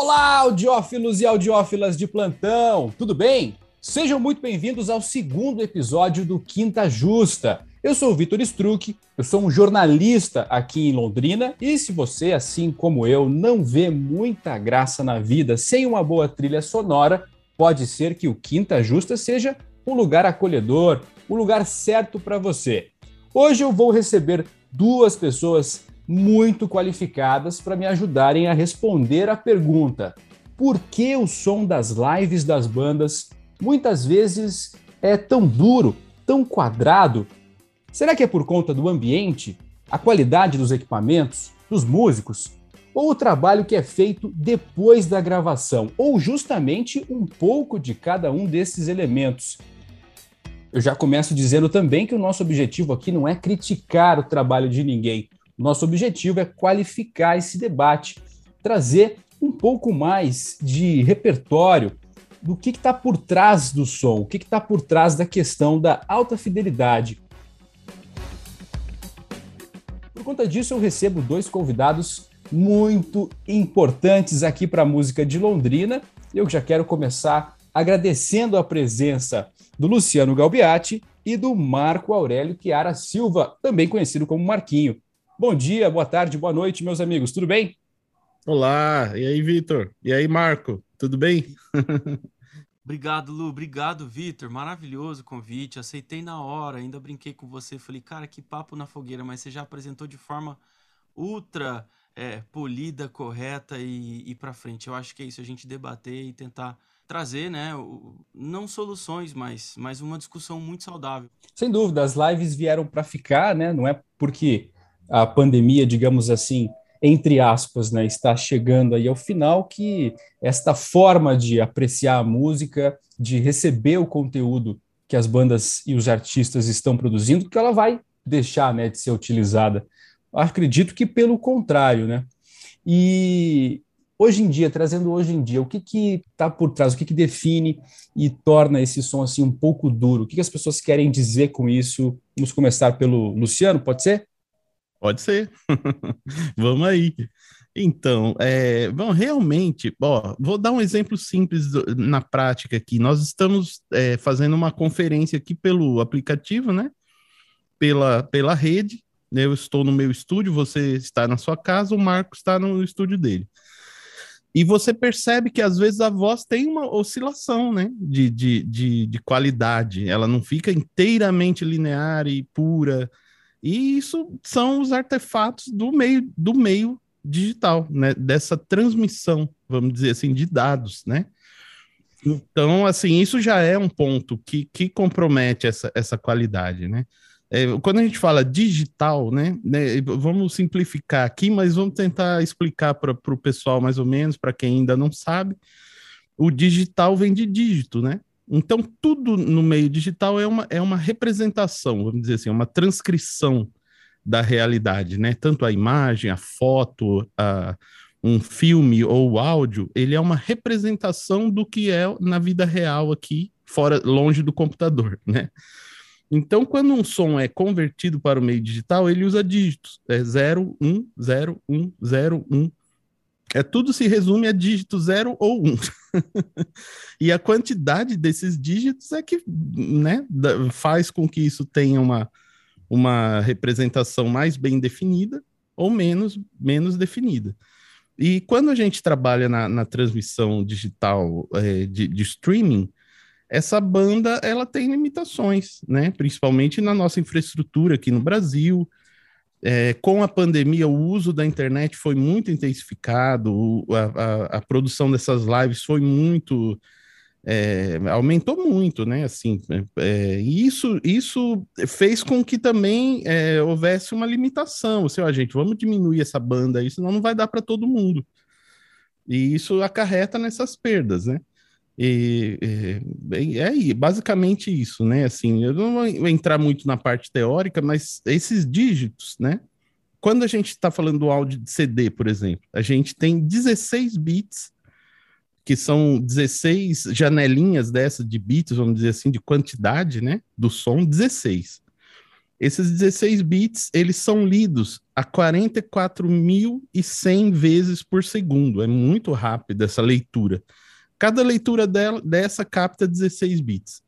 Olá, audiófilos e audiófilas de plantão, tudo bem? Sejam muito bem-vindos ao segundo episódio do Quinta Justa. Eu sou o Vitor Struck, eu sou um jornalista aqui em Londrina e se você, assim como eu, não vê muita graça na vida sem uma boa trilha sonora, pode ser que o Quinta Justa seja um lugar acolhedor, um lugar certo para você. Hoje eu vou receber duas pessoas muito qualificadas para me ajudarem a responder a pergunta: por que o som das lives das bandas muitas vezes é tão duro, tão quadrado? Será que é por conta do ambiente, a qualidade dos equipamentos, dos músicos, ou o trabalho que é feito depois da gravação, ou justamente um pouco de cada um desses elementos? Eu já começo dizendo também que o nosso objetivo aqui não é criticar o trabalho de ninguém, nosso objetivo é qualificar esse debate, trazer um pouco mais de repertório do que está por trás do som, o que está por trás da questão da alta fidelidade. Por conta disso, eu recebo dois convidados muito importantes aqui para a música de Londrina. Eu já quero começar agradecendo a presença do Luciano Galbiati e do Marco Aurélio Chiara Silva, também conhecido como Marquinho. Bom dia, boa tarde, boa noite, meus amigos, tudo bem? Olá, e aí, Vitor? E aí, Marco, tudo bem? Obrigado, Lu. Obrigado, Vitor. Maravilhoso o convite. Aceitei na hora. Ainda brinquei com você. Falei, cara, que papo na fogueira. Mas você já apresentou de forma ultra é, polida, correta e, e para frente. Eu acho que é isso, a gente debater e tentar trazer, né, não soluções, mas, mas uma discussão muito saudável. Sem dúvida, as lives vieram para ficar, né? Não é porque a pandemia, digamos assim, entre aspas, né, está chegando aí ao final, que esta forma de apreciar a música, de receber o conteúdo que as bandas e os artistas estão produzindo, que ela vai deixar né, de ser utilizada. Acredito que pelo contrário, né? E hoje em dia, trazendo hoje em dia, o que que está por trás, o que que define e torna esse som assim um pouco duro? O que, que as pessoas querem dizer com isso? Vamos começar pelo Luciano, pode ser? Pode ser. Vamos aí. Então, é, bom, realmente, ó, vou dar um exemplo simples do, na prática aqui. Nós estamos é, fazendo uma conferência aqui pelo aplicativo, né? Pela, pela rede. Eu estou no meu estúdio, você está na sua casa, o Marco está no estúdio dele. E você percebe que às vezes a voz tem uma oscilação, né? De, de, de, de qualidade. Ela não fica inteiramente linear e pura e isso são os artefatos do meio, do meio digital, né? Dessa transmissão, vamos dizer assim, de dados, né? Então, assim, isso já é um ponto que, que compromete essa, essa qualidade, né? É, quando a gente fala digital, né, né, vamos simplificar aqui, mas vamos tentar explicar para o pessoal mais ou menos, para quem ainda não sabe. O digital vem de dígito, né? Então, tudo no meio digital é uma, é uma representação, vamos dizer assim, é uma transcrição da realidade, né? Tanto a imagem, a foto, a, um filme ou o áudio, ele é uma representação do que é na vida real aqui, fora, longe do computador, né? Então, quando um som é convertido para o meio digital, ele usa dígitos. É 0, 1, 0, 1, 0, 1, é tudo se resume a dígito 0 ou 1. Um. e a quantidade desses dígitos é que né, faz com que isso tenha uma, uma representação mais bem definida ou menos, menos definida. E quando a gente trabalha na, na transmissão digital é, de, de, streaming, essa banda ela tem limitações, né? principalmente na nossa infraestrutura aqui no Brasil, é, com a pandemia, o uso da internet foi muito intensificado, a, a, a produção dessas lives foi muito. É, aumentou muito, né? Assim, é, é isso, isso fez com que também é, houvesse uma limitação. Assim, ó, gente, vamos diminuir essa banda aí, senão não vai dar para todo mundo. E isso acarreta nessas perdas, né? E, e, é basicamente isso, né? Assim, eu não vou entrar muito na parte teórica, mas esses dígitos, né? Quando a gente está falando do áudio de CD, por exemplo, a gente tem 16 bits, que são 16 janelinhas dessa de bits, vamos dizer assim, de quantidade, né? Do som, 16. Esses 16 bits, eles são lidos a 44.100 vezes por segundo. É muito rápido essa leitura. Cada leitura dela, dessa capta 16 bits.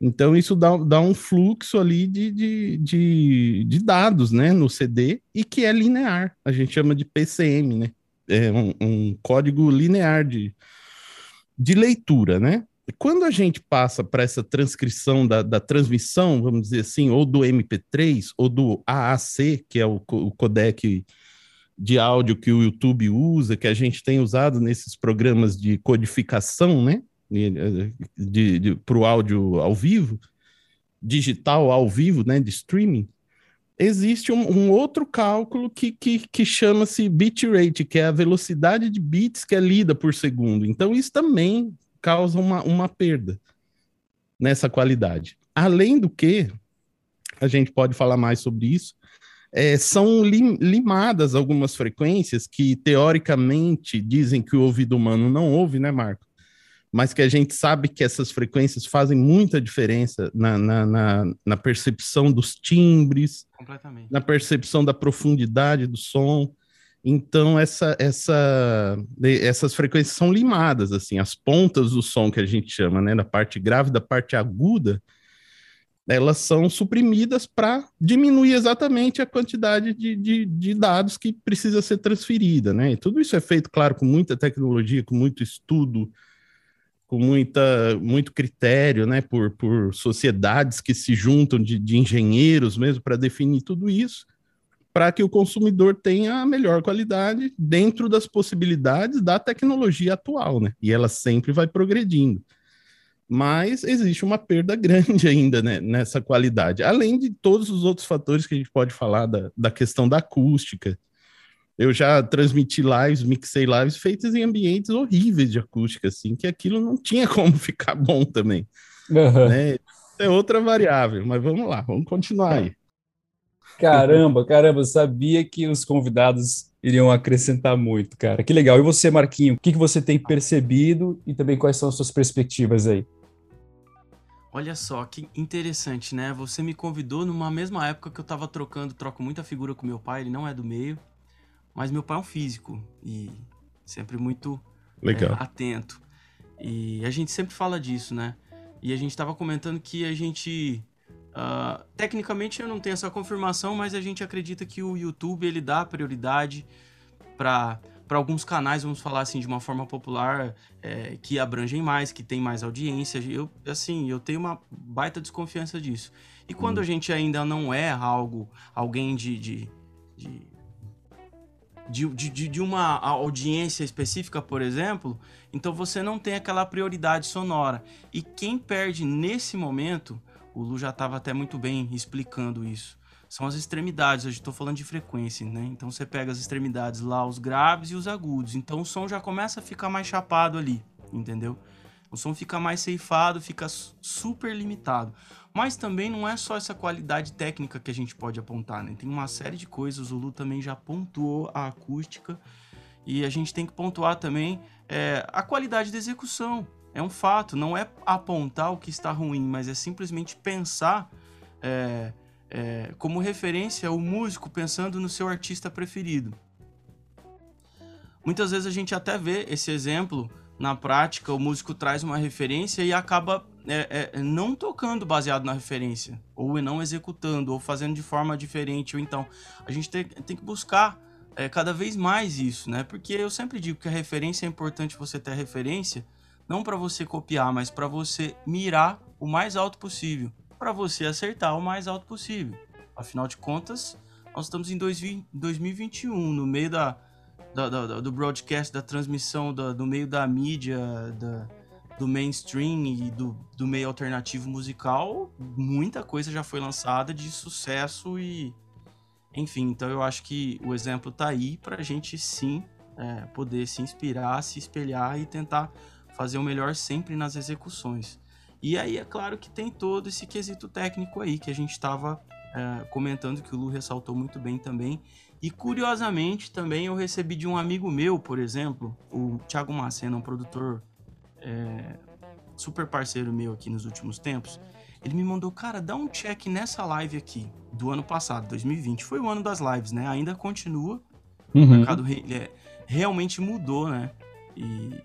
Então, isso dá, dá um fluxo ali de, de, de, de, dados né, no CD e que é linear. A gente chama de PCM, né? É um, um código linear de, de leitura, né? quando a gente passa para essa transcrição da, da, transmissão, vamos dizer assim, ou do MP3 ou do AAC, que é o, o codec de áudio que o YouTube usa, que a gente tem usado nesses programas de codificação, né? Para o áudio ao vivo, digital ao vivo, né? De streaming. Existe um, um outro cálculo que, que, que chama-se bitrate, que é a velocidade de bits que é lida por segundo. Então, isso também causa uma, uma perda nessa qualidade. Além do que, a gente pode falar mais sobre isso, é, são lim, limadas algumas frequências que, teoricamente, dizem que o ouvido humano não ouve, né, Marco? Mas que a gente sabe que essas frequências fazem muita diferença na, na, na, na percepção dos timbres, na percepção da profundidade do som. Então, essa, essa, essas frequências são limadas, assim, as pontas do som que a gente chama, né, da parte grave, da parte aguda, elas são suprimidas para diminuir exatamente a quantidade de, de, de, dados que precisa ser transferida, né? E tudo isso é feito, claro, com muita tecnologia, com muito estudo, com muita, muito critério, né, por, por sociedades que se juntam de, de engenheiros mesmo para definir tudo isso para que o consumidor tenha a melhor qualidade dentro das possibilidades da tecnologia atual, né? E ela sempre vai progredindo. Mas existe uma perda grande ainda né, nessa qualidade, além de todos os outros fatores que a gente pode falar da, da questão da acústica. Eu já transmiti lives, mixei lives feitas em ambientes horríveis de acústica, assim, que aquilo não tinha como ficar bom também. Uhum. Né? É outra variável, mas vamos lá, vamos continuar aí. Caramba, caramba, sabia que os convidados iriam acrescentar muito, cara. Que legal. E você, Marquinho, o que, que você tem percebido e também quais são as suas perspectivas aí? Olha só, que interessante, né? Você me convidou numa mesma época que eu tava trocando, troco muita figura com meu pai, ele não é do meio, mas meu pai é um físico e sempre muito. É, atento. E a gente sempre fala disso, né? E a gente tava comentando que a gente Uh, tecnicamente eu não tenho essa confirmação, mas a gente acredita que o YouTube ele dá prioridade para para alguns canais, vamos falar assim de uma forma popular, é, que abrangem mais, que tem mais audiência. Eu assim, eu tenho uma baita desconfiança disso. E quando hum. a gente ainda não é algo, alguém de, de, de de, de, de, uma audiência específica, por exemplo, então você não tem aquela prioridade sonora. E quem perde nesse momento o Lu já estava até muito bem explicando isso. São as extremidades, hoje estou falando de frequência, né? Então você pega as extremidades lá, os graves e os agudos. Então o som já começa a ficar mais chapado ali, entendeu? O som fica mais ceifado, fica super limitado. Mas também não é só essa qualidade técnica que a gente pode apontar, né? Tem uma série de coisas, o Lu também já pontuou a acústica. E a gente tem que pontuar também é, a qualidade da execução. É um fato, não é apontar o que está ruim, mas é simplesmente pensar é, é, como referência o músico pensando no seu artista preferido. Muitas vezes a gente até vê esse exemplo na prática, o músico traz uma referência e acaba é, é, não tocando baseado na referência, ou não executando, ou fazendo de forma diferente. Ou então, a gente tem, tem que buscar é, cada vez mais isso, né? Porque eu sempre digo que a referência é importante você ter referência, não para você copiar, mas para você mirar o mais alto possível, para você acertar o mais alto possível. Afinal de contas, nós estamos em 2021, no meio da, da, da do broadcast, da transmissão, da, do meio da mídia, da, do mainstream e do, do meio alternativo musical, muita coisa já foi lançada de sucesso e. Enfim, então eu acho que o exemplo tá aí para a gente sim é, poder se inspirar, se espelhar e tentar fazer o melhor sempre nas execuções. E aí é claro que tem todo esse quesito técnico aí que a gente estava é, comentando que o Lu ressaltou muito bem também. E curiosamente também eu recebi de um amigo meu, por exemplo, o Thiago Macena, um produtor é, super parceiro meu aqui nos últimos tempos. Ele me mandou, cara, dá um check nessa live aqui do ano passado, 2020. Foi o ano das lives, né? Ainda continua. Uhum. O mercado re é, realmente mudou, né? E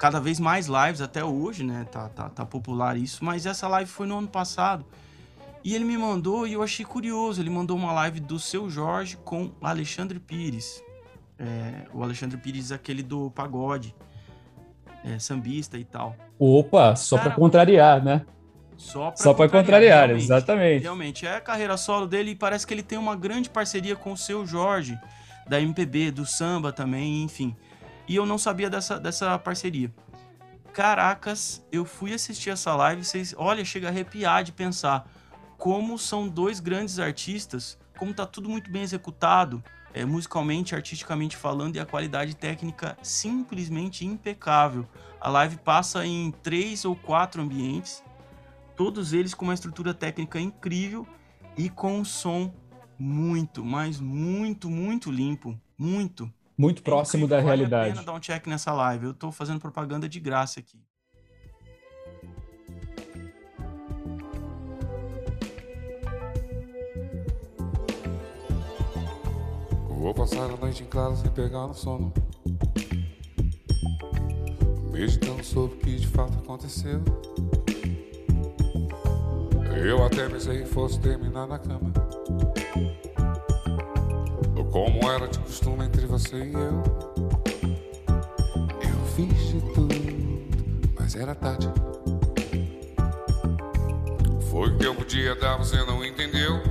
cada vez mais lives até hoje, né? Tá, tá, tá popular isso, mas essa live foi no ano passado. E ele me mandou e eu achei curioso. Ele mandou uma live do seu Jorge com Alexandre Pires. É, o Alexandre Pires, aquele do pagode, é, sambista e tal. Opa, só para contrariar, né? Só para contrariar, contrariar realmente, exatamente. Realmente, é a carreira solo dele e parece que ele tem uma grande parceria com o seu Jorge, da MPB, do samba também, enfim. E eu não sabia dessa, dessa parceria. Caracas, eu fui assistir essa live, vocês, olha, chega a arrepiar de pensar como são dois grandes artistas, como tá tudo muito bem executado, é, musicalmente, artisticamente falando, e a qualidade técnica simplesmente impecável. A live passa em três ou quatro ambientes, todos eles com uma estrutura técnica incrível e com um som muito, mas muito, muito limpo, muito. Muito próximo da vale realidade. Vale a pena dar um check nessa live. Eu tô fazendo propaganda de graça aqui. Vou passar a noite em casa sem pegar no sono. Meditando sobre o que de fato aconteceu. Eu até pensei que fosse terminar na cama. Como era de costume entre você e eu. Eu fiz de tudo, mas era tarde. Foi o que eu podia dar, você não entendeu.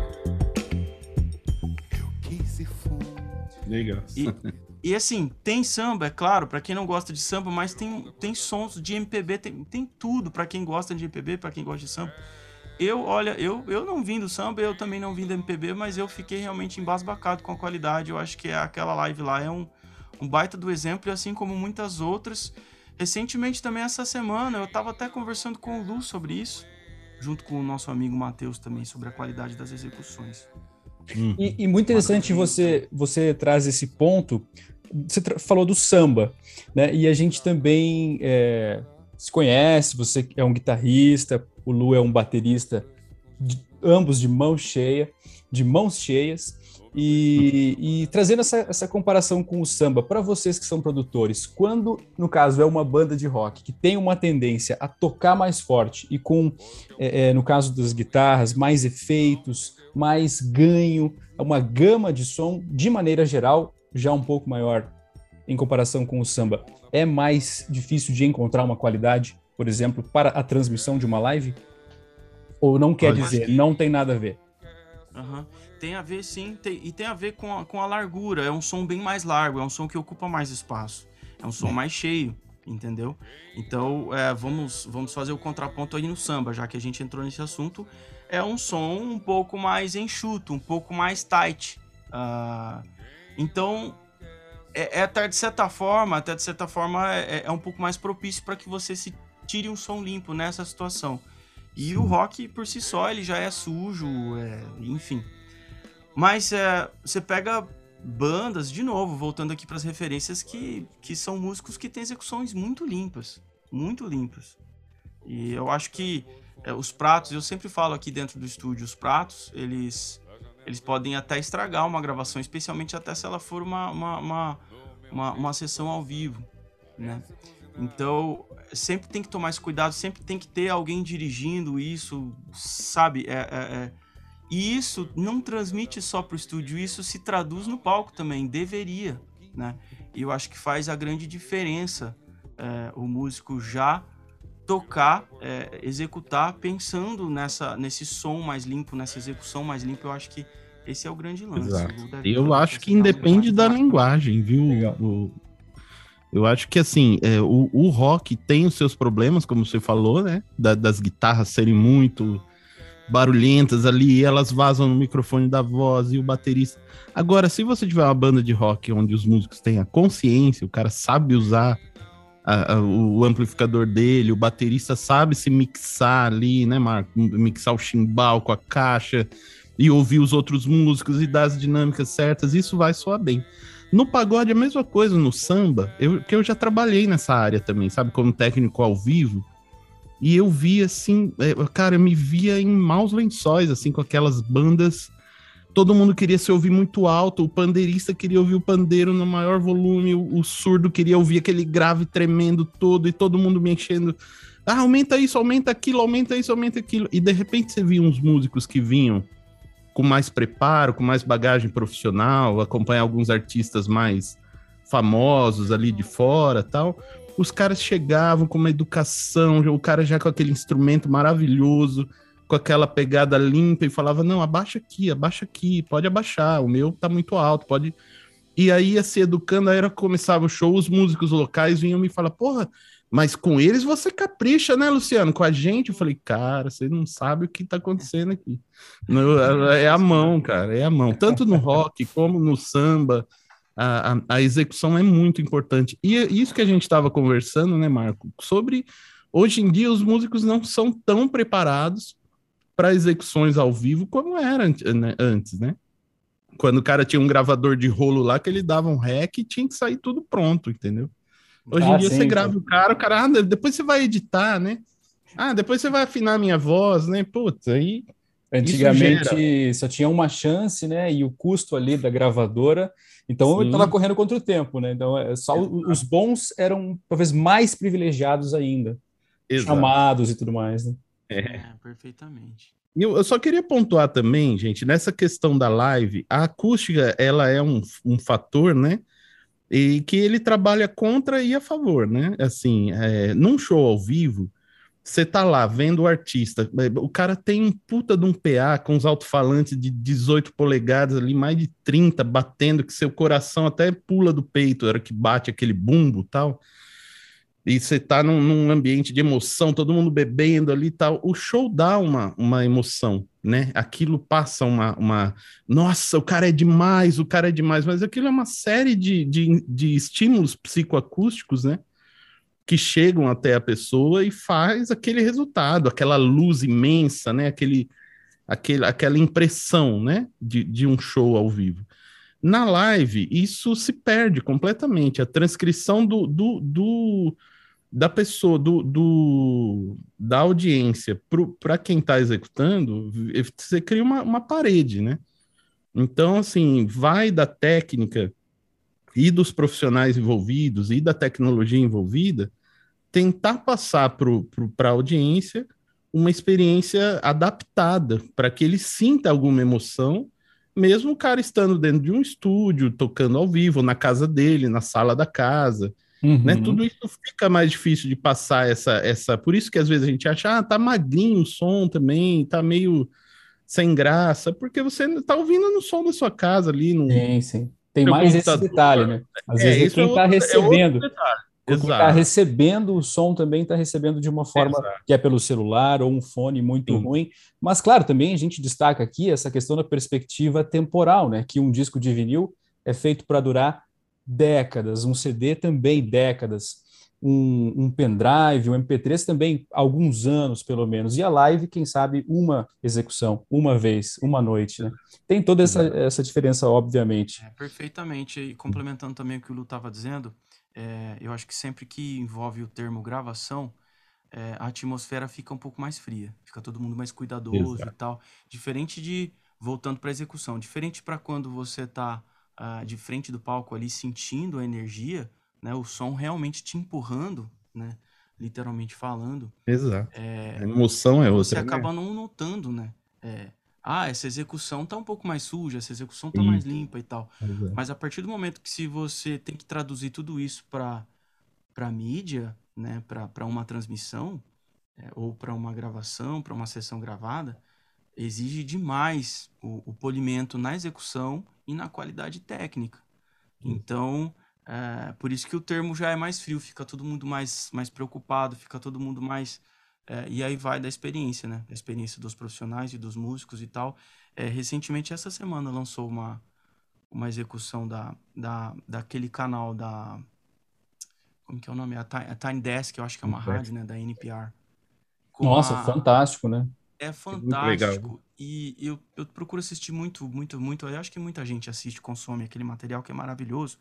Legal. E, e assim, tem samba, é claro, para quem não gosta de samba, mas tem, tem sons de MPB, tem, tem tudo para quem gosta de MPB, para quem gosta de samba. Eu, olha, eu, eu não vim do samba, eu também não vim do MPB, mas eu fiquei realmente embasbacado com a qualidade. Eu acho que aquela live lá é um, um baita do exemplo, e assim como muitas outras. Recentemente, também essa semana, eu estava até conversando com o Lu sobre isso, junto com o nosso amigo Matheus também, sobre a qualidade das execuções. Hum. E, e, muito interessante você, você traz esse ponto. Você falou do samba, né? E a gente também é, se conhece, você é um guitarrista, o Lu é um baterista, de, ambos de mão cheia, de mãos cheias. E, e, trazendo essa, essa comparação com o samba, para vocês que são produtores, quando, no caso, é uma banda de rock que tem uma tendência a tocar mais forte e com, é, é, no caso das guitarras, mais efeitos, mais ganho, uma gama de som, de maneira geral, já um pouco maior em comparação com o samba, é mais difícil de encontrar uma qualidade, por exemplo, para a transmissão de uma live? Ou não quer Olha, dizer, que... não tem nada a ver? Uhum. Tem a ver sim, tem, e tem a ver com a, com a largura. É um som bem mais largo, é um som que ocupa mais espaço. É um som é. mais cheio, entendeu? Então, é, vamos, vamos fazer o contraponto aí no samba, já que a gente entrou nesse assunto. É um som um pouco mais enxuto, um pouco mais tight. Uh, então, é, é, até de certa forma, até de certa forma, é, é um pouco mais propício para que você se tire um som limpo nessa situação. E o rock, por si só, ele já é sujo, é, enfim. Mas é, você pega bandas, de novo, voltando aqui para as referências, que, que são músicos que têm execuções muito limpas. Muito limpas. E eu acho que é, os pratos, eu sempre falo aqui dentro do estúdio, os pratos, eles, eles podem até estragar uma gravação, especialmente até se ela for uma, uma, uma, uma, uma sessão ao vivo, né? Então, sempre tem que tomar esse cuidado, sempre tem que ter alguém dirigindo isso, sabe? É, é, é. E isso não transmite só para o estúdio, isso se traduz no palco também, deveria, né? E eu acho que faz a grande diferença é, o músico já tocar, é, executar, pensando nessa, nesse som mais limpo, nessa execução mais limpa. Eu acho que esse é o grande lance. Exato. Eu acho que independe da linguagem, viu? O, eu acho que assim, é, o, o, rock tem os seus problemas, como você falou, né? Da, das guitarras serem muito barulhentas ali, elas vazam no microfone da voz e o baterista. Agora, se você tiver uma banda de rock onde os músicos têm a consciência, o cara sabe usar a, a, o amplificador dele, o baterista sabe se mixar ali, né, Marco? Mixar o chimbal com a caixa e ouvir os outros músicos e dar as dinâmicas certas, isso vai soar bem. No pagode, a mesma coisa, no samba, eu, que eu já trabalhei nessa área também, sabe? Como técnico ao vivo. E eu via assim, é, cara, eu me via em maus lençóis, assim, com aquelas bandas. Todo mundo queria se ouvir muito alto, o pandeirista queria ouvir o pandeiro no maior volume, o, o surdo queria ouvir aquele grave tremendo todo, e todo mundo me enchendo. Ah, aumenta isso, aumenta aquilo, aumenta isso, aumenta aquilo. E de repente você via uns músicos que vinham com mais preparo, com mais bagagem profissional, acompanhar alguns artistas mais famosos ali de fora tal os caras chegavam com uma educação, o cara já com aquele instrumento maravilhoso, com aquela pegada limpa e falava: "Não, abaixa aqui, abaixa aqui, pode abaixar, o meu tá muito alto, pode". E aí ia se educando, aí era começava o show, os músicos locais vinham me falar: "Porra, mas com eles você capricha, né, Luciano? Com a gente, eu falei, cara, você não sabe o que tá acontecendo aqui. É a mão, cara, é a mão. Tanto no rock como no samba, a, a, a execução é muito importante. E é isso que a gente estava conversando, né, Marco? Sobre hoje em dia os músicos não são tão preparados para execuções ao vivo como era né, antes, né? Quando o cara tinha um gravador de rolo lá que ele dava um rec e tinha que sair tudo pronto, entendeu? Hoje ah, em dia sim, você grava o cara, o cara, ah, depois você vai editar, né? Ah, depois você vai afinar a minha voz, né? Putz, aí. Antigamente só tinha uma chance, né? E o custo ali da gravadora então Sim. eu estava correndo contra o tempo, né? Então é, só Exato. os bons eram talvez mais privilegiados ainda, Exato. chamados e tudo mais, né? É, é perfeitamente. Eu, eu, só queria pontuar também, gente, nessa questão da live, a acústica ela é um, um fator, né? E que ele trabalha contra e a favor, né? Assim, é, num show ao vivo, você tá lá vendo o artista, é, o cara tem um puta de um PA com os alto-falantes de 18 polegadas ali, mais de 30 batendo, que seu coração até pula do peito, era que bate aquele bumbo tal. E você tá num, num, ambiente de emoção, todo mundo bebendo ali e tal. O show dá uma, uma emoção, né? Aquilo passa uma, uma. Nossa, o cara é demais, o cara é demais, mas aquilo é uma série de, de, de estímulos psicoacústicos, né? que chegam até a pessoa e faz aquele resultado, aquela luz imensa, né? Aquele, aquele, aquela impressão, né? De, de um show ao vivo. Na live, isso se perde completamente. A transcrição do, do, do da pessoa, do, do da audiência para quem está executando, você cria uma, uma parede, né? Então, assim, vai da técnica e dos profissionais envolvidos e da tecnologia envolvida tentar passar para a audiência uma experiência adaptada para que ele sinta alguma emoção, mesmo o cara estando dentro de um estúdio, tocando ao vivo, na casa dele, na sala da casa. Uhum. Né? Tudo isso fica mais difícil de passar essa, essa. Por isso que às vezes a gente acha, ah, tá magrinho o som também, tá meio sem graça, porque você tá ouvindo no som da sua casa ali. No... Sim, sim. Tem mais computador. esse detalhe, né? Às é, vezes é quem está é recebendo. É está recebendo o som também está recebendo de uma forma Exato. que é pelo celular ou um fone muito Sim. ruim. Mas, claro, também a gente destaca aqui essa questão da perspectiva temporal, né? Que um disco de vinil é feito para durar décadas, um CD também décadas, um, um pendrive, um MP3 também alguns anos, pelo menos. E a live, quem sabe, uma execução, uma vez, uma noite, né? Tem toda essa, essa diferença, obviamente. É, perfeitamente. E complementando também o que o Lu estava dizendo, é, eu acho que sempre que envolve o termo gravação, é, a atmosfera fica um pouco mais fria, fica todo mundo mais cuidadoso Exato. e tal. Diferente de, voltando para a execução, diferente para quando você está de frente do palco ali sentindo a energia, né, o som realmente te empurrando, né, literalmente falando. Exato. É, a emoção é outra. Você né? acaba não notando, né? É, ah, essa execução tá um pouco mais suja, essa execução tá mais limpa e tal. Exato. Mas a partir do momento que se você tem que traduzir tudo isso para para mídia, né, para uma transmissão é, ou para uma gravação, para uma sessão gravada, exige demais o, o, polimento na execução e na qualidade técnica. Então, é, por isso que o termo já é mais frio, fica todo mundo mais, mais preocupado, fica todo mundo mais é, e aí vai da experiência, né? Da experiência dos profissionais e dos músicos e tal. É, recentemente, essa semana, lançou uma, uma execução da, da, daquele canal da. Como que é o nome? A Time, a Time Desk, eu acho que é uma rádio, né? Da NPR. Nossa, a... fantástico, né? É fantástico. E eu, eu procuro assistir muito, muito, muito. Eu acho que muita gente assiste, consome aquele material que é maravilhoso.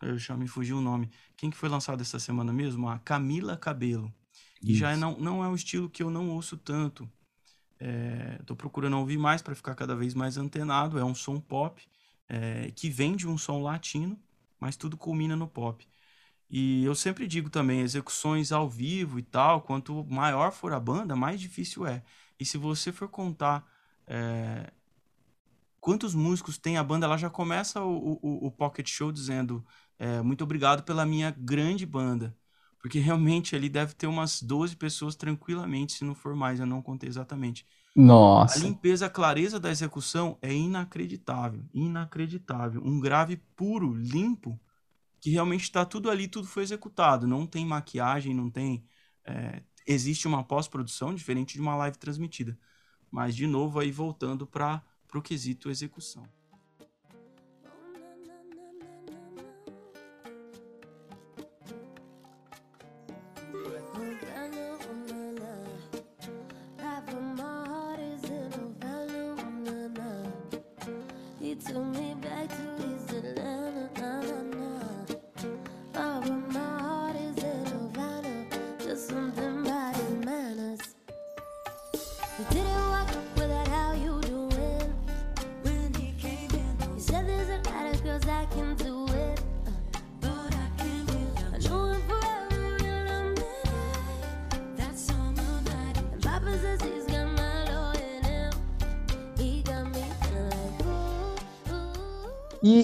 Eu já me fugiu o nome. Quem que foi lançado essa semana mesmo? A Camila Cabelo. E já é não, não é um estilo que eu não ouço tanto. Estou é, procurando ouvir mais para ficar cada vez mais antenado. É um som pop é, que vem de um som latino, mas tudo culmina no pop. E eu sempre digo também, execuções ao vivo e tal, quanto maior for a banda, mais difícil é. E se você for contar é, quantos músicos tem a banda, ela já começa o, o, o Pocket Show dizendo é, muito obrigado pela minha grande banda. Porque realmente ali deve ter umas 12 pessoas tranquilamente, se não for mais, eu não contei exatamente. Nossa. A limpeza, a clareza da execução é inacreditável. Inacreditável. Um grave puro, limpo, que realmente está tudo ali, tudo foi executado. Não tem maquiagem, não tem. É, existe uma pós-produção diferente de uma live transmitida. Mas, de novo, aí voltando para o quesito execução.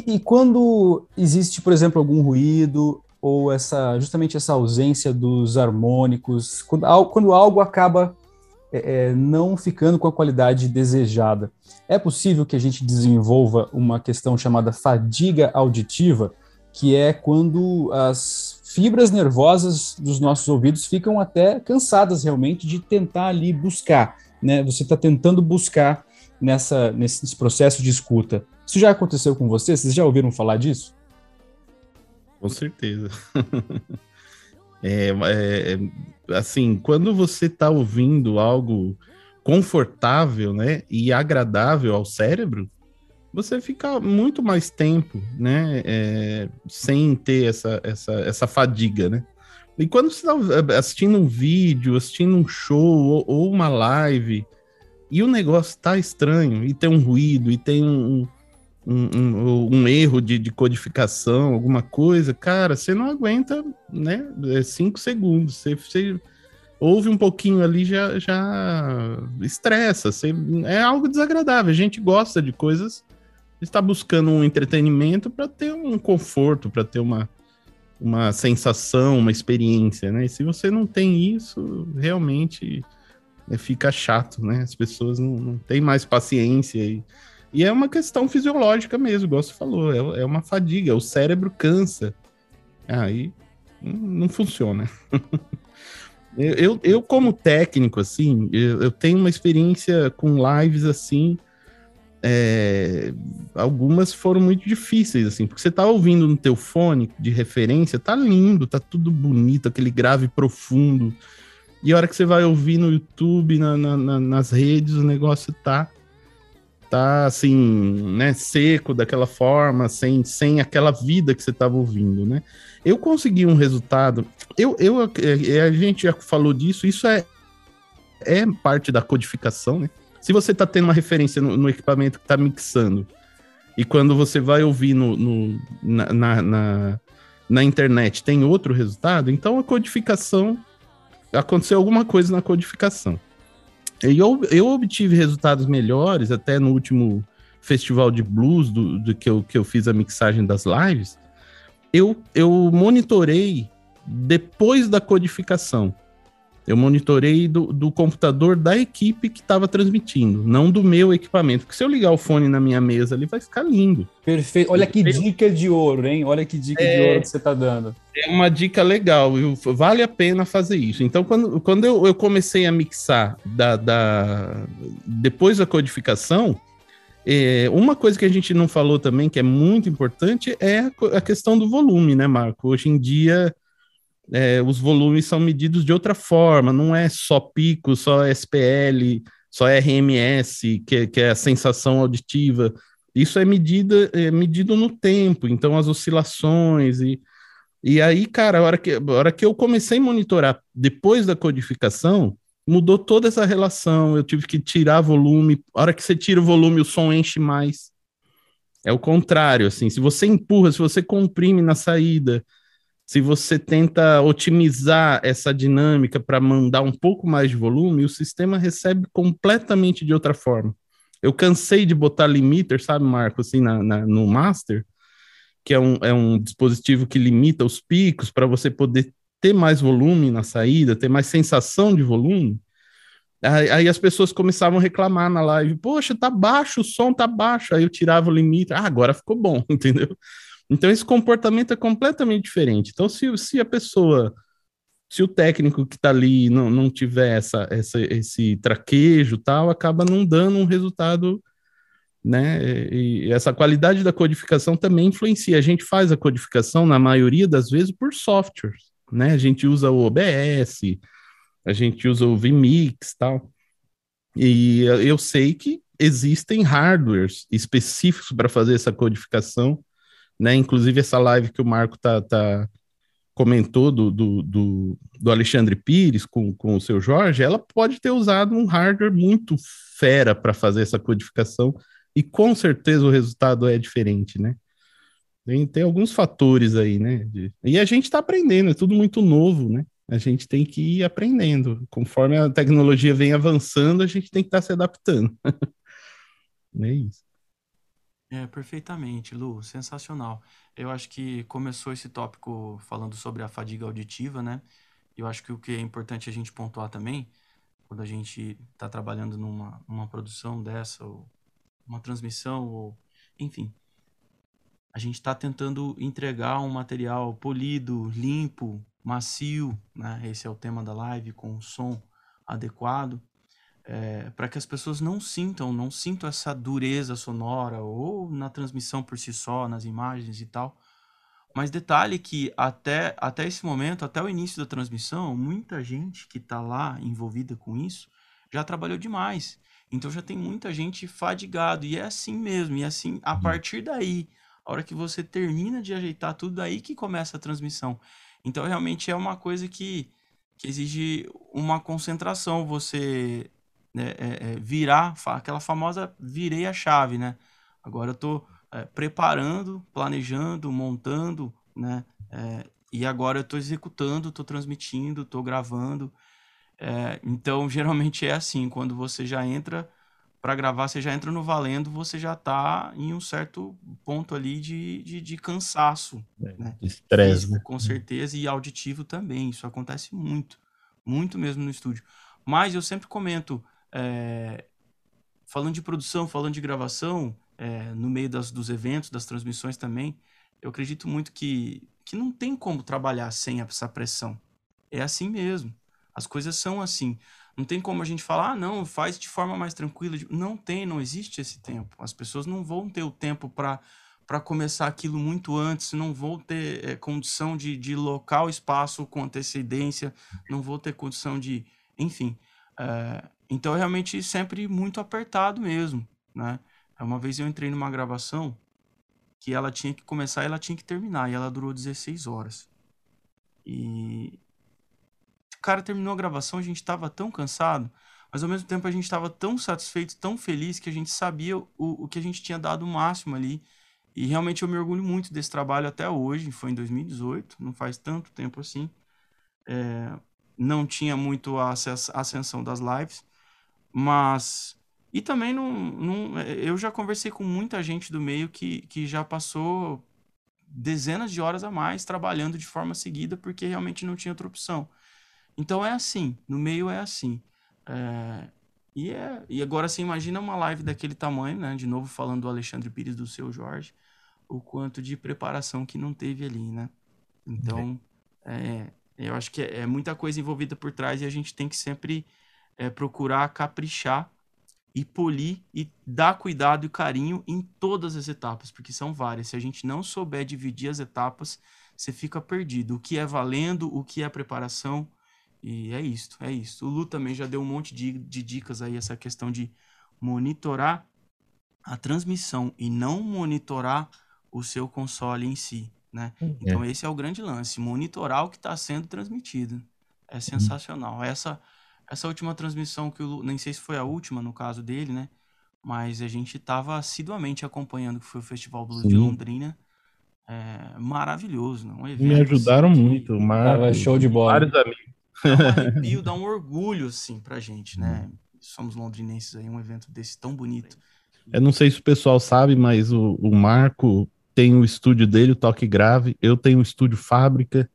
E, quando existe, por exemplo, algum ruído ou essa justamente essa ausência dos harmônicos, quando, quando algo acaba é, é, não ficando com a qualidade desejada, é possível que a gente desenvolva uma questão chamada fadiga auditiva, que é quando as fibras nervosas dos nossos ouvidos ficam até cansadas realmente de tentar ali buscar, né? Você está tentando buscar nessa nesse processo de escuta. Isso já aconteceu com você? Vocês já ouviram falar disso? Com certeza. é, é, assim, quando você está ouvindo algo confortável, né, e agradável ao cérebro, você fica muito mais tempo, né, é, sem ter essa, essa, essa fadiga, né? E quando você está assistindo um vídeo, assistindo um show ou, ou, uma live, e o negócio tá estranho, e tem um ruído, e tem um, um, um, um erro de, de, codificação, alguma coisa, cara, você não aguenta, né? É cinco segundos. Você, você ouve um pouquinho ali, já, já estressa. Você, é algo desagradável. A gente gosta de coisas, está buscando um entretenimento para ter um conforto, para ter uma, uma sensação, uma experiência, né? E se você não tem isso, realmente é, fica chato, né? As pessoas não, não têm mais paciência e e é uma questão fisiológica mesmo, igual você falou, é, é uma fadiga, o cérebro cansa. Aí não funciona. eu, eu, eu, como técnico, assim, eu, eu, tenho uma experiência com lives assim. É, algumas foram muito difíceis, assim, porque você tá ouvindo no teu fone de referência, tá lindo, tá tudo bonito, aquele grave profundo. E a hora que você vai ouvir no YouTube, na, na, nas redes, o negócio tá tá assim, né, seco daquela forma, sem, sem aquela vida que você estava ouvindo, né? Eu consegui um resultado. Eu, eu é, a gente já falou disso. Isso é é parte da codificação, né? Se você está tendo uma referência no, no equipamento que está mixando e quando você vai ouvir no, no na, na, na, na internet tem outro resultado, então a codificação aconteceu alguma coisa na codificação. Eu, eu obtive resultados melhores até no último festival de blues do, do que, eu, que eu fiz a mixagem das lives. Eu, eu monitorei depois da codificação. Eu monitorei do, do computador da equipe que estava transmitindo, não do meu equipamento. Porque se eu ligar o fone na minha mesa ali, vai ficar lindo. Perfeito. Olha que dica de ouro, hein? Olha que dica é, de ouro que você está dando. É uma dica legal, vale a pena fazer isso. Então, quando, quando eu, eu comecei a mixar da, da, depois da codificação, é, uma coisa que a gente não falou também, que é muito importante, é a questão do volume, né, Marco? Hoje em dia é, os volumes são medidos de outra forma, não é só pico, só SPL, só RMS, que, que é a sensação auditiva. Isso é, medida, é medido no tempo, então as oscilações e, E aí, cara, a hora que, a hora que eu comecei a monitorar depois da codificação, mudou toda essa relação. Eu tive que tirar volume. A hora que você tira o volume, o som enche mais. É o contrário, assim. Se você empurra, se você comprime na saída, se você tenta otimizar essa dinâmica para mandar um pouco mais de volume, o sistema recebe completamente de outra forma. Eu cansei de botar limiter, sabe, Marco, assim, na, na no master, que é um, é um dispositivo que limita os picos para você poder ter mais volume na saída, ter mais sensação de volume. Aí, aí, as pessoas começavam a reclamar na live: Poxa, tá baixo, o som tá baixo. Aí eu tirava o limite, ah, agora ficou bom, entendeu? Então esse comportamento é completamente diferente. Então, se, se a pessoa, se o técnico que está ali não, não tiver essa, essa, esse traquejo tal, acaba não dando um resultado né? E essa qualidade da codificação também influencia. A gente faz a codificação, na maioria das vezes, por softwares, né? A gente usa o OBS, a gente usa o vMix tal. E eu sei que existem hardwares específicos para fazer essa codificação, né? Inclusive essa live que o Marco tá, tá comentou do, do, do, do, Alexandre Pires com, com o seu Jorge, ela pode ter usado um hardware muito fera para fazer essa codificação e com certeza o resultado é diferente, né? Tem, tem alguns fatores aí, né? De, e a gente está aprendendo, é tudo muito novo, né? A gente tem que ir aprendendo. Conforme a tecnologia vem avançando, a gente tem que estar tá se adaptando. é isso. É, perfeitamente, Lu, sensacional. Eu acho que começou esse tópico falando sobre a fadiga auditiva, né? Eu acho que o que é importante a gente pontuar também, quando a gente está trabalhando numa, numa produção dessa, ou uma transmissão, ou enfim. A gente está tentando entregar um material polido, limpo, macio, né? Esse é o tema da live, com o som adequado, é, para que as pessoas não sintam, não sintam essa dureza sonora ou na transmissão por si só, nas imagens e tal. Mas detalhe que até, até esse momento, até o início da transmissão, muita gente que está lá envolvida com isso já trabalhou demais. Então já tem muita gente fadigado. E é assim mesmo. E é assim, a uhum. partir daí, a hora que você termina de ajeitar tudo, daí que começa a transmissão. Então realmente é uma coisa que, que exige uma concentração. Você é, é, virar, aquela famosa virei a chave, né? Agora eu tô é, preparando, planejando, montando, né? É, e agora eu tô executando, tô transmitindo, tô gravando. É, então, geralmente é assim, quando você já entra para gravar, você já entra no valendo, você já está em um certo ponto ali de, de, de cansaço. É, né? Estresse, né? Com certeza, e auditivo também. Isso acontece muito, muito mesmo no estúdio. Mas eu sempre comento, é, falando de produção, falando de gravação, é, no meio das, dos eventos, das transmissões também, eu acredito muito que, que não tem como trabalhar sem essa pressão. É assim mesmo. As coisas são assim. Não tem como a gente falar, ah, não, faz de forma mais tranquila. Não tem, não existe esse tempo. As pessoas não vão ter o tempo para para começar aquilo muito antes, não vou ter é, condição de, de local espaço com antecedência, não vou ter condição de. Enfim. É, então, realmente sempre muito apertado mesmo. Né? Uma vez eu entrei numa gravação que ela tinha que começar e ela tinha que terminar, e ela durou 16 horas. E, cara terminou a gravação, a gente estava tão cansado, mas ao mesmo tempo a gente estava tão satisfeito, tão feliz, que a gente sabia o, o que a gente tinha dado o máximo ali. E realmente eu me orgulho muito desse trabalho até hoje, foi em 2018, não faz tanto tempo assim. É, não tinha muito a ascensão das lives, mas. E também não, não, eu já conversei com muita gente do meio que, que já passou dezenas de horas a mais trabalhando de forma seguida porque realmente não tinha outra opção. Então é assim, no meio é assim. É, e, é, e agora você imagina uma live daquele tamanho, né? De novo falando do Alexandre Pires, do seu Jorge, o quanto de preparação que não teve ali, né? Então, é, eu acho que é, é, muita coisa envolvida por trás e a gente tem que sempre é, procurar caprichar e polir e dar cuidado e carinho em todas as etapas, porque são várias. Se a gente não souber dividir as etapas, você fica perdido. O que é valendo, o que é preparação, e é isso, é isso. O Lu também já deu um monte de, de dicas aí, essa questão de monitorar a transmissão e não monitorar o seu console em si. né? Então esse é o grande lance, monitorar o que está sendo transmitido. É sensacional. Essa essa última transmissão que o nem sei se foi a última no caso dele, né? Mas a gente estava assiduamente acompanhando que foi o Festival Blues de Londrina. É, maravilhoso, não? Um evento, Me ajudaram assim, muito, mas show de bola. Vários amigos. Dá um arrepio, dá um orgulho assim pra gente, né? Somos londrinenses aí, um evento desse tão bonito. Eu não sei se o pessoal sabe, mas o, o Marco tem o estúdio dele, o Toque Grave, eu tenho o estúdio Fábrica,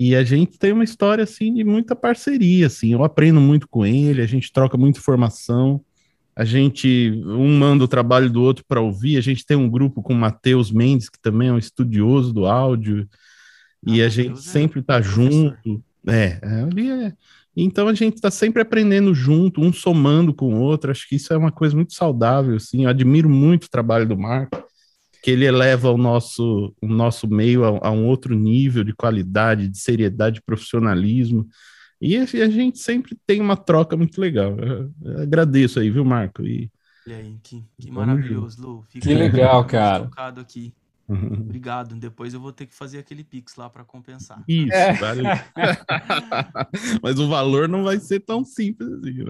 e a gente tem uma história, assim, de muita parceria, assim, eu aprendo muito com ele, a gente troca muita informação, a gente, um manda o trabalho do outro para ouvir, a gente tem um grupo com o Matheus Mendes, que também é um estudioso do áudio, e ah, a gente é sempre está junto, é, ali é... Então a gente está sempre aprendendo junto, um somando com o outro. Acho que isso é uma coisa muito saudável, assim. Eu admiro muito o trabalho do Marco que ele eleva o nosso, o nosso meio a, a um outro nível de qualidade, de seriedade, de profissionalismo. E a, a gente sempre tem uma troca muito legal. Eu, eu agradeço aí, viu, Marco? E, Olha aí, que, que maravilhoso, Lu. Fico que legal, cara. aqui. Uhum. Obrigado. Depois eu vou ter que fazer aquele Pix lá para compensar. Isso, é. vale. Mas o valor não vai ser tão simples assim.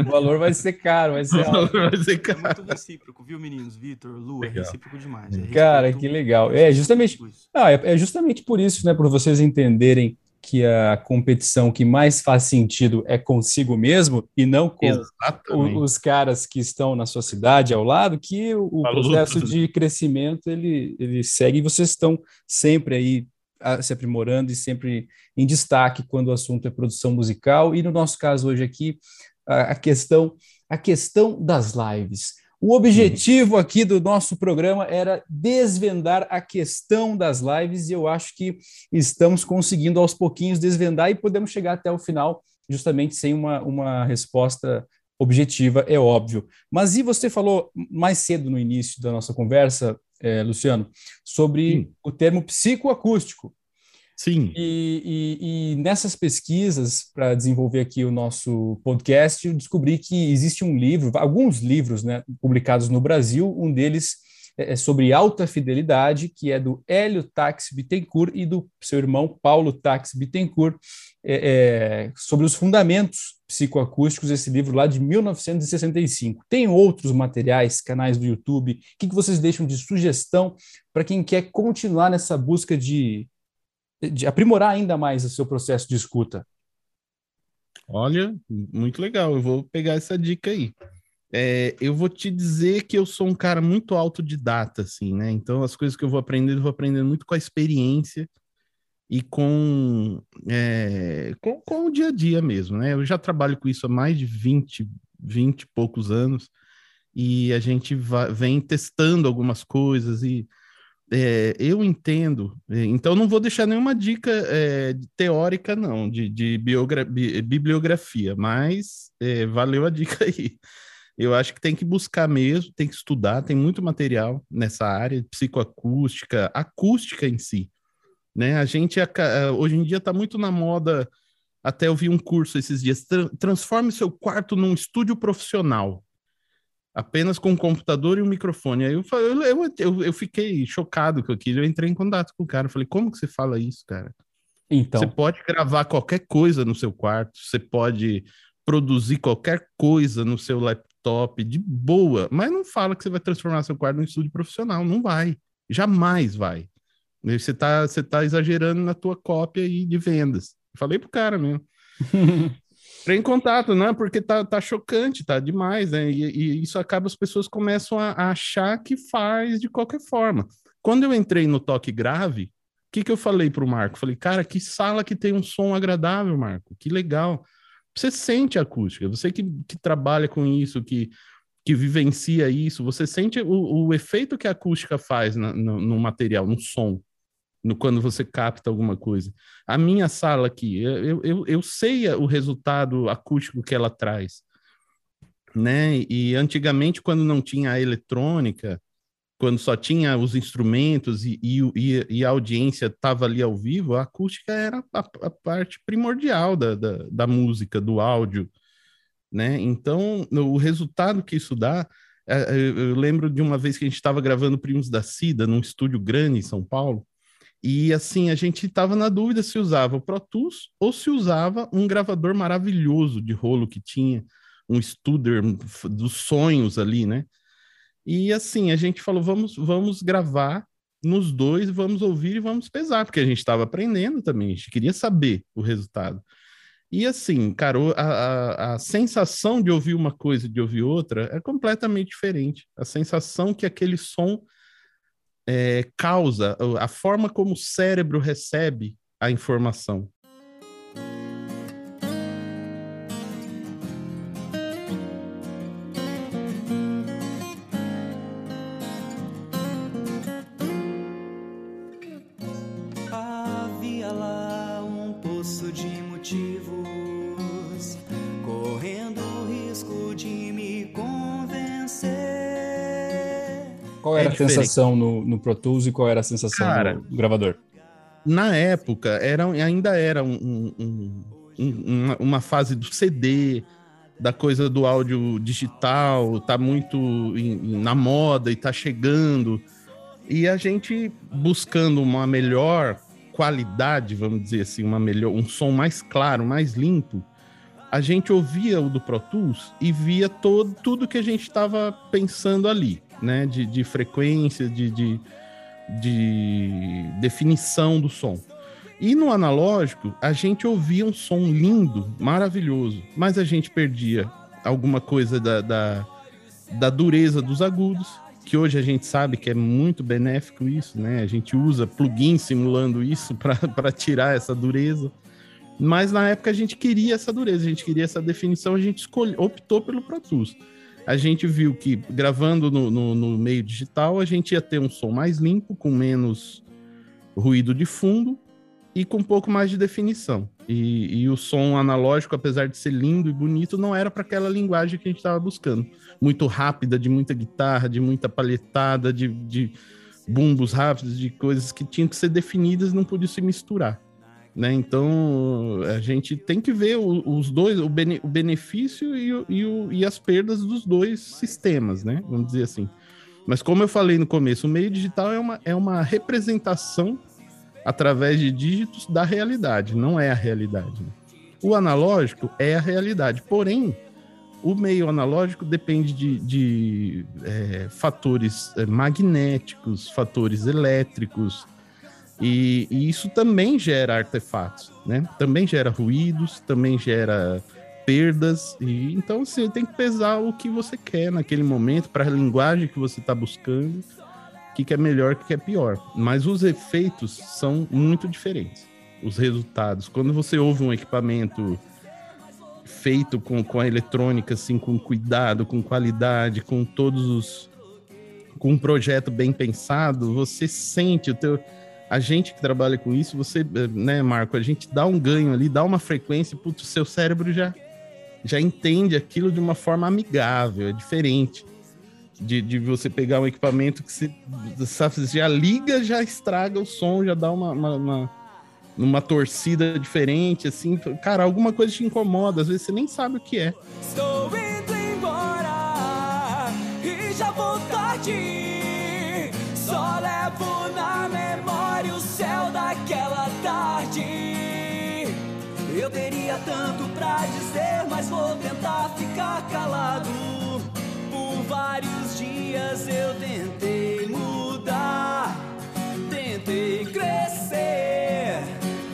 O valor vai ser caro, vai ser, vai ser caro. É muito recíproco, viu, meninos? Vitor, Lu, é recíproco demais. É Cara, que legal. É justamente, ah, é, é justamente por isso, né? Por vocês entenderem que a competição que mais faz sentido é consigo mesmo e não com os caras que estão na sua cidade ao lado, que o, processo de crescimento ele, ele segue e vocês estão sempre aí a, se aprimorando e sempre em destaque quando o assunto é produção musical. E no nosso caso hoje aqui a questão a questão das lives. O objetivo aqui do nosso programa era desvendar a questão das lives e eu acho que estamos conseguindo aos pouquinhos desvendar e podemos chegar até o final justamente sem uma, uma resposta objetiva, é óbvio. Mas e você falou mais cedo no início da nossa conversa, é, Luciano, sobre Sim. o termo psicoacústico. Sim. E, e, e nessas pesquisas, para desenvolver aqui o nosso podcast, eu descobri que existe um livro, alguns livros né, publicados no Brasil, um deles é, é sobre alta fidelidade, que é do Hélio Tax Bittencourt e do seu irmão Paulo Tax Bittencourt, é, é, sobre os fundamentos psicoacústicos, esse livro lá de 1965. Tem outros materiais, canais do YouTube, o que, que vocês deixam de sugestão para quem quer continuar nessa busca de de aprimorar ainda mais o seu processo de escuta? Olha, muito legal. Eu vou pegar essa dica aí. É, eu vou te dizer que eu sou um cara muito autodidata, assim, né? Então, as coisas que eu vou aprendendo, eu vou aprendendo muito com a experiência e com, é, com, com, o dia a dia mesmo, né? Eu já trabalho com isso há mais de 20, 20 e poucos anos e a gente vai, vem testando algumas coisas e é, eu entendo, é, então não vou deixar nenhuma dica é, teórica, não, de, de bibliografia, mas é, valeu a dica aí. Eu acho que tem que buscar mesmo, tem que estudar, tem muito material nessa área, psicoacústica, acústica em si. Né? A gente, hoje em dia, está muito na moda, até eu vi um curso esses dias, transforme seu quarto num estúdio profissional apenas com um computador e um microfone. Aí eu, eu, eu, eu, fiquei chocado com aquilo. Eu entrei em contato com o cara. Falei, como que você fala isso, cara? Então. Você pode gravar qualquer coisa no seu quarto, você pode produzir qualquer coisa no seu laptop de boa, mas não fala que você vai transformar seu quarto num estúdio profissional. Não vai. Jamais vai. Você tá, você tá exagerando na tua cópia aí de vendas. Falei pro cara mesmo. Entrei em contato, né? Porque tá, tá chocante, tá demais, né? E, e isso acaba, as pessoas começam a, a, achar que faz de qualquer forma. Quando eu entrei no toque grave, o que, que eu falei pro Marco? Falei, cara, que sala que tem um som agradável, Marco, que legal. Você sente a acústica, você que, que trabalha com isso, que, que vivencia isso, você sente o, o efeito que a acústica faz no, no material, no som no, quando você capta alguma coisa. A minha sala aqui, eu, eu, eu sei o resultado acústico que ela traz. Né? E antigamente, quando não tinha a eletrônica, quando só tinha os instrumentos e, e, e a audiência estava ali ao vivo, a acústica era a, a parte primordial da, da, da, música, do áudio, né? Então, o resultado que isso dá, é, é, eu lembro de uma vez que a gente estava gravando Primos da Cida num estúdio grande em São Paulo, E assim, a gente estava na dúvida se usava o Pro Tools ou se usava um gravador maravilhoso de rolo que tinha, um Studer dos sonhos ali, né? E assim, a gente falou, vamos, vamos gravar nos dois, vamos ouvir e vamos pesar, porque a gente estava aprendendo também, a gente queria saber o resultado. E assim, cara, a, a, a, sensação de ouvir uma coisa e de ouvir outra é completamente diferente. A sensação que aquele som é, causa, a forma como o cérebro recebe a informação. Qual era a sensação no, no Pro Tools e qual era a sensação Cara, no gravador? Na época, era, ainda era um, um, um, uma, uma fase do CD, da coisa do áudio digital, tá muito em, na moda e tá chegando. E a gente buscando uma melhor qualidade, vamos dizer assim, uma melhor, um som mais claro, mais limpo, a gente ouvia o do Pro Tools e via todo, tudo que a gente estava pensando ali né? De, de frequência, de, de, de definição do som. E no analógico, a gente ouvia um som lindo, maravilhoso, mas a gente perdia alguma coisa da, da, da, dureza dos agudos, que hoje a gente sabe que é muito benéfico isso, né? A gente usa plugin simulando isso para tirar essa dureza. Mas na época a gente queria essa dureza, a gente queria essa definição, a gente escolhe, optou pelo Pro Tools a gente viu que gravando no, no, no, meio digital, a gente ia ter um som mais limpo, com menos ruído de fundo e com um pouco mais de definição. E, e o som analógico, apesar de ser lindo e bonito, não era para aquela linguagem que a gente estava buscando. Muito rápida, de muita guitarra, de muita palhetada, de, de bumbos rápidos, de coisas que tinham que ser definidas e não podiam se misturar. Né? Então a gente tem que ver os dois, o, bene, o benefício e, o, e, o, e, as perdas dos dois sistemas, né? Vamos dizer assim. Mas como eu falei no começo, o meio digital é uma, é uma representação através de dígitos da realidade, não é a realidade. Né? O analógico é a realidade, porém o meio analógico depende de, de é, fatores é, magnéticos, fatores elétricos, e, e, isso também gera artefatos, né? Também gera ruídos, também gera perdas. E então você tem que pesar o que você quer naquele momento para a linguagem que você está buscando, o que, que é melhor, o que, que é pior. Mas os efeitos são muito diferentes. Os resultados. Quando você ouve um equipamento feito com, com a eletrônica, assim, com cuidado, com qualidade, com todos os. com um projeto bem pensado, você sente o teu a gente que trabalha com isso, você, né, Marco, a gente dá um ganho ali, dá uma frequência, putz, o seu cérebro já, já entende aquilo de uma forma amigável, é diferente. De, de você pegar um equipamento que você, você já liga, já estraga o som, já dá uma, uma, uma, uma torcida diferente, assim. Cara, alguma coisa te incomoda, às vezes você nem sabe o que é. Estou indo embora e já vou tarde. Só levo na memória o céu daquela tarde. Eu teria tanto pra dizer, mas vou tentar ficar calado. Por vários dias eu tentei mudar, tentei crescer,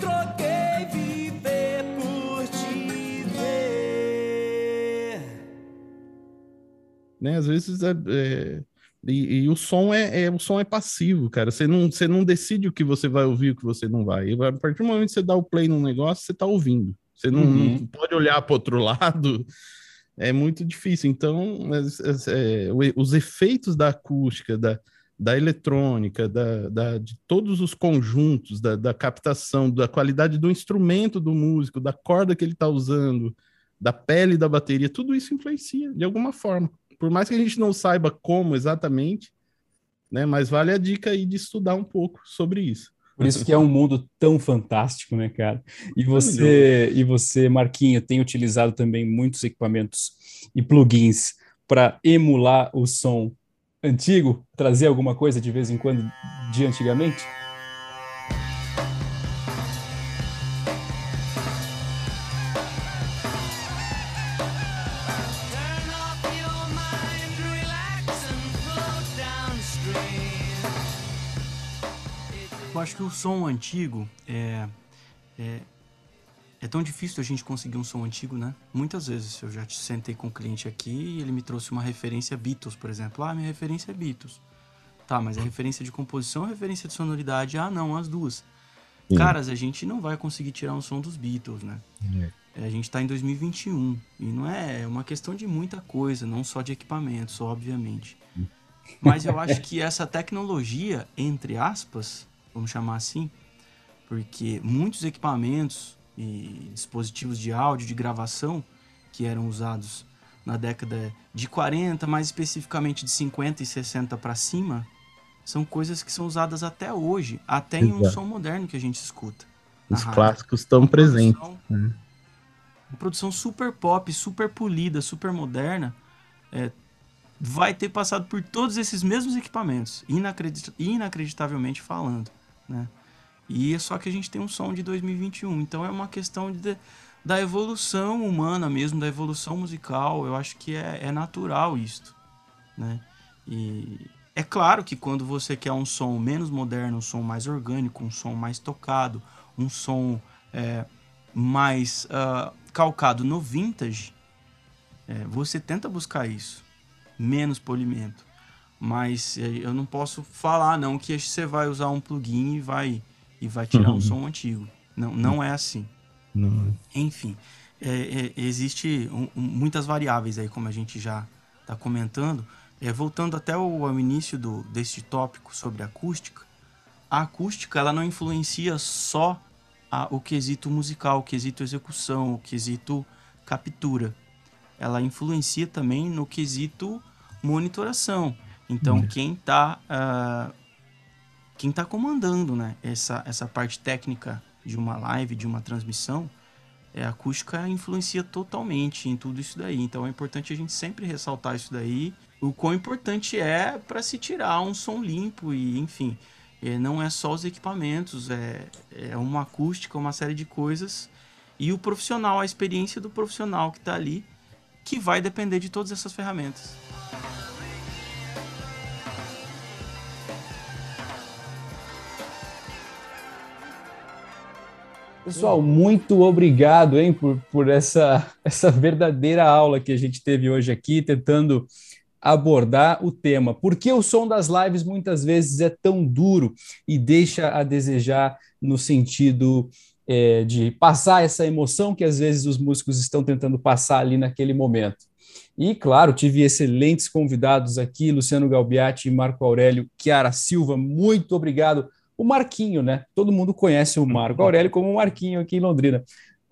troquei viver por te ver. Né, às vezes é, é e, e, o som é, é, o som é passivo, cara. Você não, você não decide o que você vai ouvir, o que você não vai. E a partir do momento que você dá o play num negócio, você tá ouvindo. Você não, uhum. não pode olhar para outro lado. É muito difícil. Então, é, os efeitos da acústica, da, da eletrônica, da, da, de todos os conjuntos, da, da captação, da qualidade do instrumento do músico, da corda que ele está usando, da pele da bateria, tudo isso influencia de alguma forma por mais que a gente não saiba como exatamente, né? Mas vale a dica aí de estudar um pouco sobre isso. Por isso que é um mundo tão fantástico, né, cara? E você, e você, Marquinho, tem utilizado também muitos equipamentos e plugins para emular o som antigo, trazer alguma coisa de vez em quando de antigamente? Acho que o som antigo é, é, é tão difícil a gente conseguir um som antigo, né? Muitas vezes eu já sentei com um cliente aqui e ele me trouxe uma referência Beatles, por exemplo. Ah, minha referência é Beatles. Tá, mas a referência de composição, a referência de sonoridade, ah, não, as duas. Sim. Caras, a gente não vai conseguir tirar um som dos Beatles, né? É. A gente tá em 2021 e não é uma questão de muita coisa, não só de equipamentos, obviamente. Mas eu acho que essa tecnologia, entre aspas, vamos chamar assim, porque muitos equipamentos e dispositivos de áudio, de gravação, que eram usados na década de 40, mais especificamente de 50 e 60 para cima, são coisas que são usadas até hoje, até em um som moderno que a gente escuta. Os clássicos estão presentes. Né? Uma produção super pop, super polida, super moderna, é, vai ter passado por todos esses mesmos equipamentos, inacredit inacreditavelmente falando, né? E é só que a gente tem um som de 2021, então é uma questão de, da evolução humana mesmo, da evolução musical, eu acho que é, é natural isto, né? E é claro que quando você quer um som menos moderno, um som mais orgânico, um som mais tocado, um som é, mais uh, calcado no vintage, é, você tenta buscar isso menos polimento. Mas é, eu não posso falar não que você vai usar um plugin e vai e vai tirar um uhum. som antigo. Não, não é assim. Não. Enfim, é, é, existe um, um, muitas variáveis aí, como a gente já está comentando. É, voltando até o, ao início do, deste tópico sobre acústica, a acústica ela não influencia só a, o quesito musical, o quesito execução, o quesito captura. Ela influencia também no quesito monitoração. Então, uhum. quem está uh, ah, quem tá comandando né, essa, essa parte técnica de uma live, de uma transmissão, é, a acústica influencia totalmente em tudo isso daí. Então, é importante a gente sempre ressaltar isso daí. O quão importante é para se tirar um som limpo e, enfim, é, não é só os equipamentos, é, é uma acústica, uma série de coisas. E o profissional, a experiência do profissional que está ali, que vai depender de todas essas ferramentas. Pessoal, muito obrigado hein, por, por essa, essa verdadeira aula que a gente teve hoje aqui, tentando abordar o tema. Por que o som das lives muitas vezes é tão duro e deixa a desejar no sentido é, de passar essa emoção que às vezes os músicos estão tentando passar ali naquele momento? E, claro, tive excelentes convidados aqui, Luciano Galbiati Marco Aurélio Chiara Silva. Muito obrigado o Marquinho, né? Todo mundo conhece o Marco Aurélio como o Marquinho aqui em Londrina.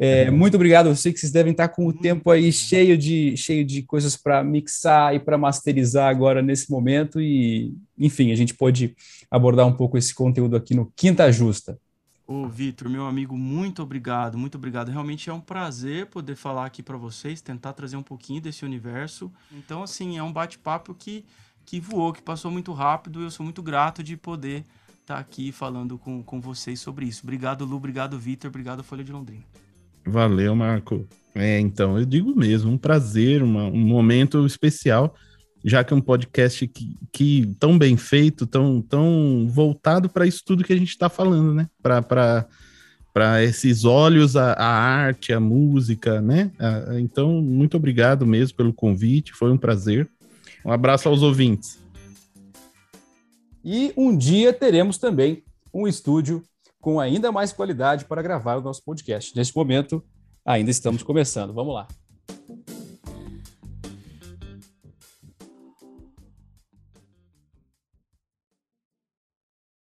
É, uhum. muito obrigado. Eu sei que vocês devem estar com o tempo aí cheio de, cheio de coisas para mixar e para masterizar agora nesse momento. E, enfim, a gente pode abordar um pouco esse conteúdo aqui no Quinta Justa. Ô, Vitor, meu amigo, muito obrigado, muito obrigado. Realmente é um prazer poder falar aqui para vocês, tentar trazer um pouquinho desse universo. Então, assim, é um bate-papo que, que voou, que passou muito rápido. Eu sou muito grato de poder estar tá aqui falando com, com vocês sobre isso. Obrigado, Lu, obrigado, Vitor, obrigado, Folha de Londrina. Valeu, Marco. É, então, eu digo mesmo, um prazer, uma, um momento especial, já que é um podcast que, que tão bem feito, tão, tão voltado para isso tudo que a gente está falando, né? Para esses olhos, a, a, arte, a música, né? então, muito obrigado mesmo pelo convite, foi um prazer. Um abraço aos ouvintes. E um dia teremos também um estúdio com ainda mais qualidade para gravar o nosso podcast. Neste momento, ainda estamos começando. Vamos lá.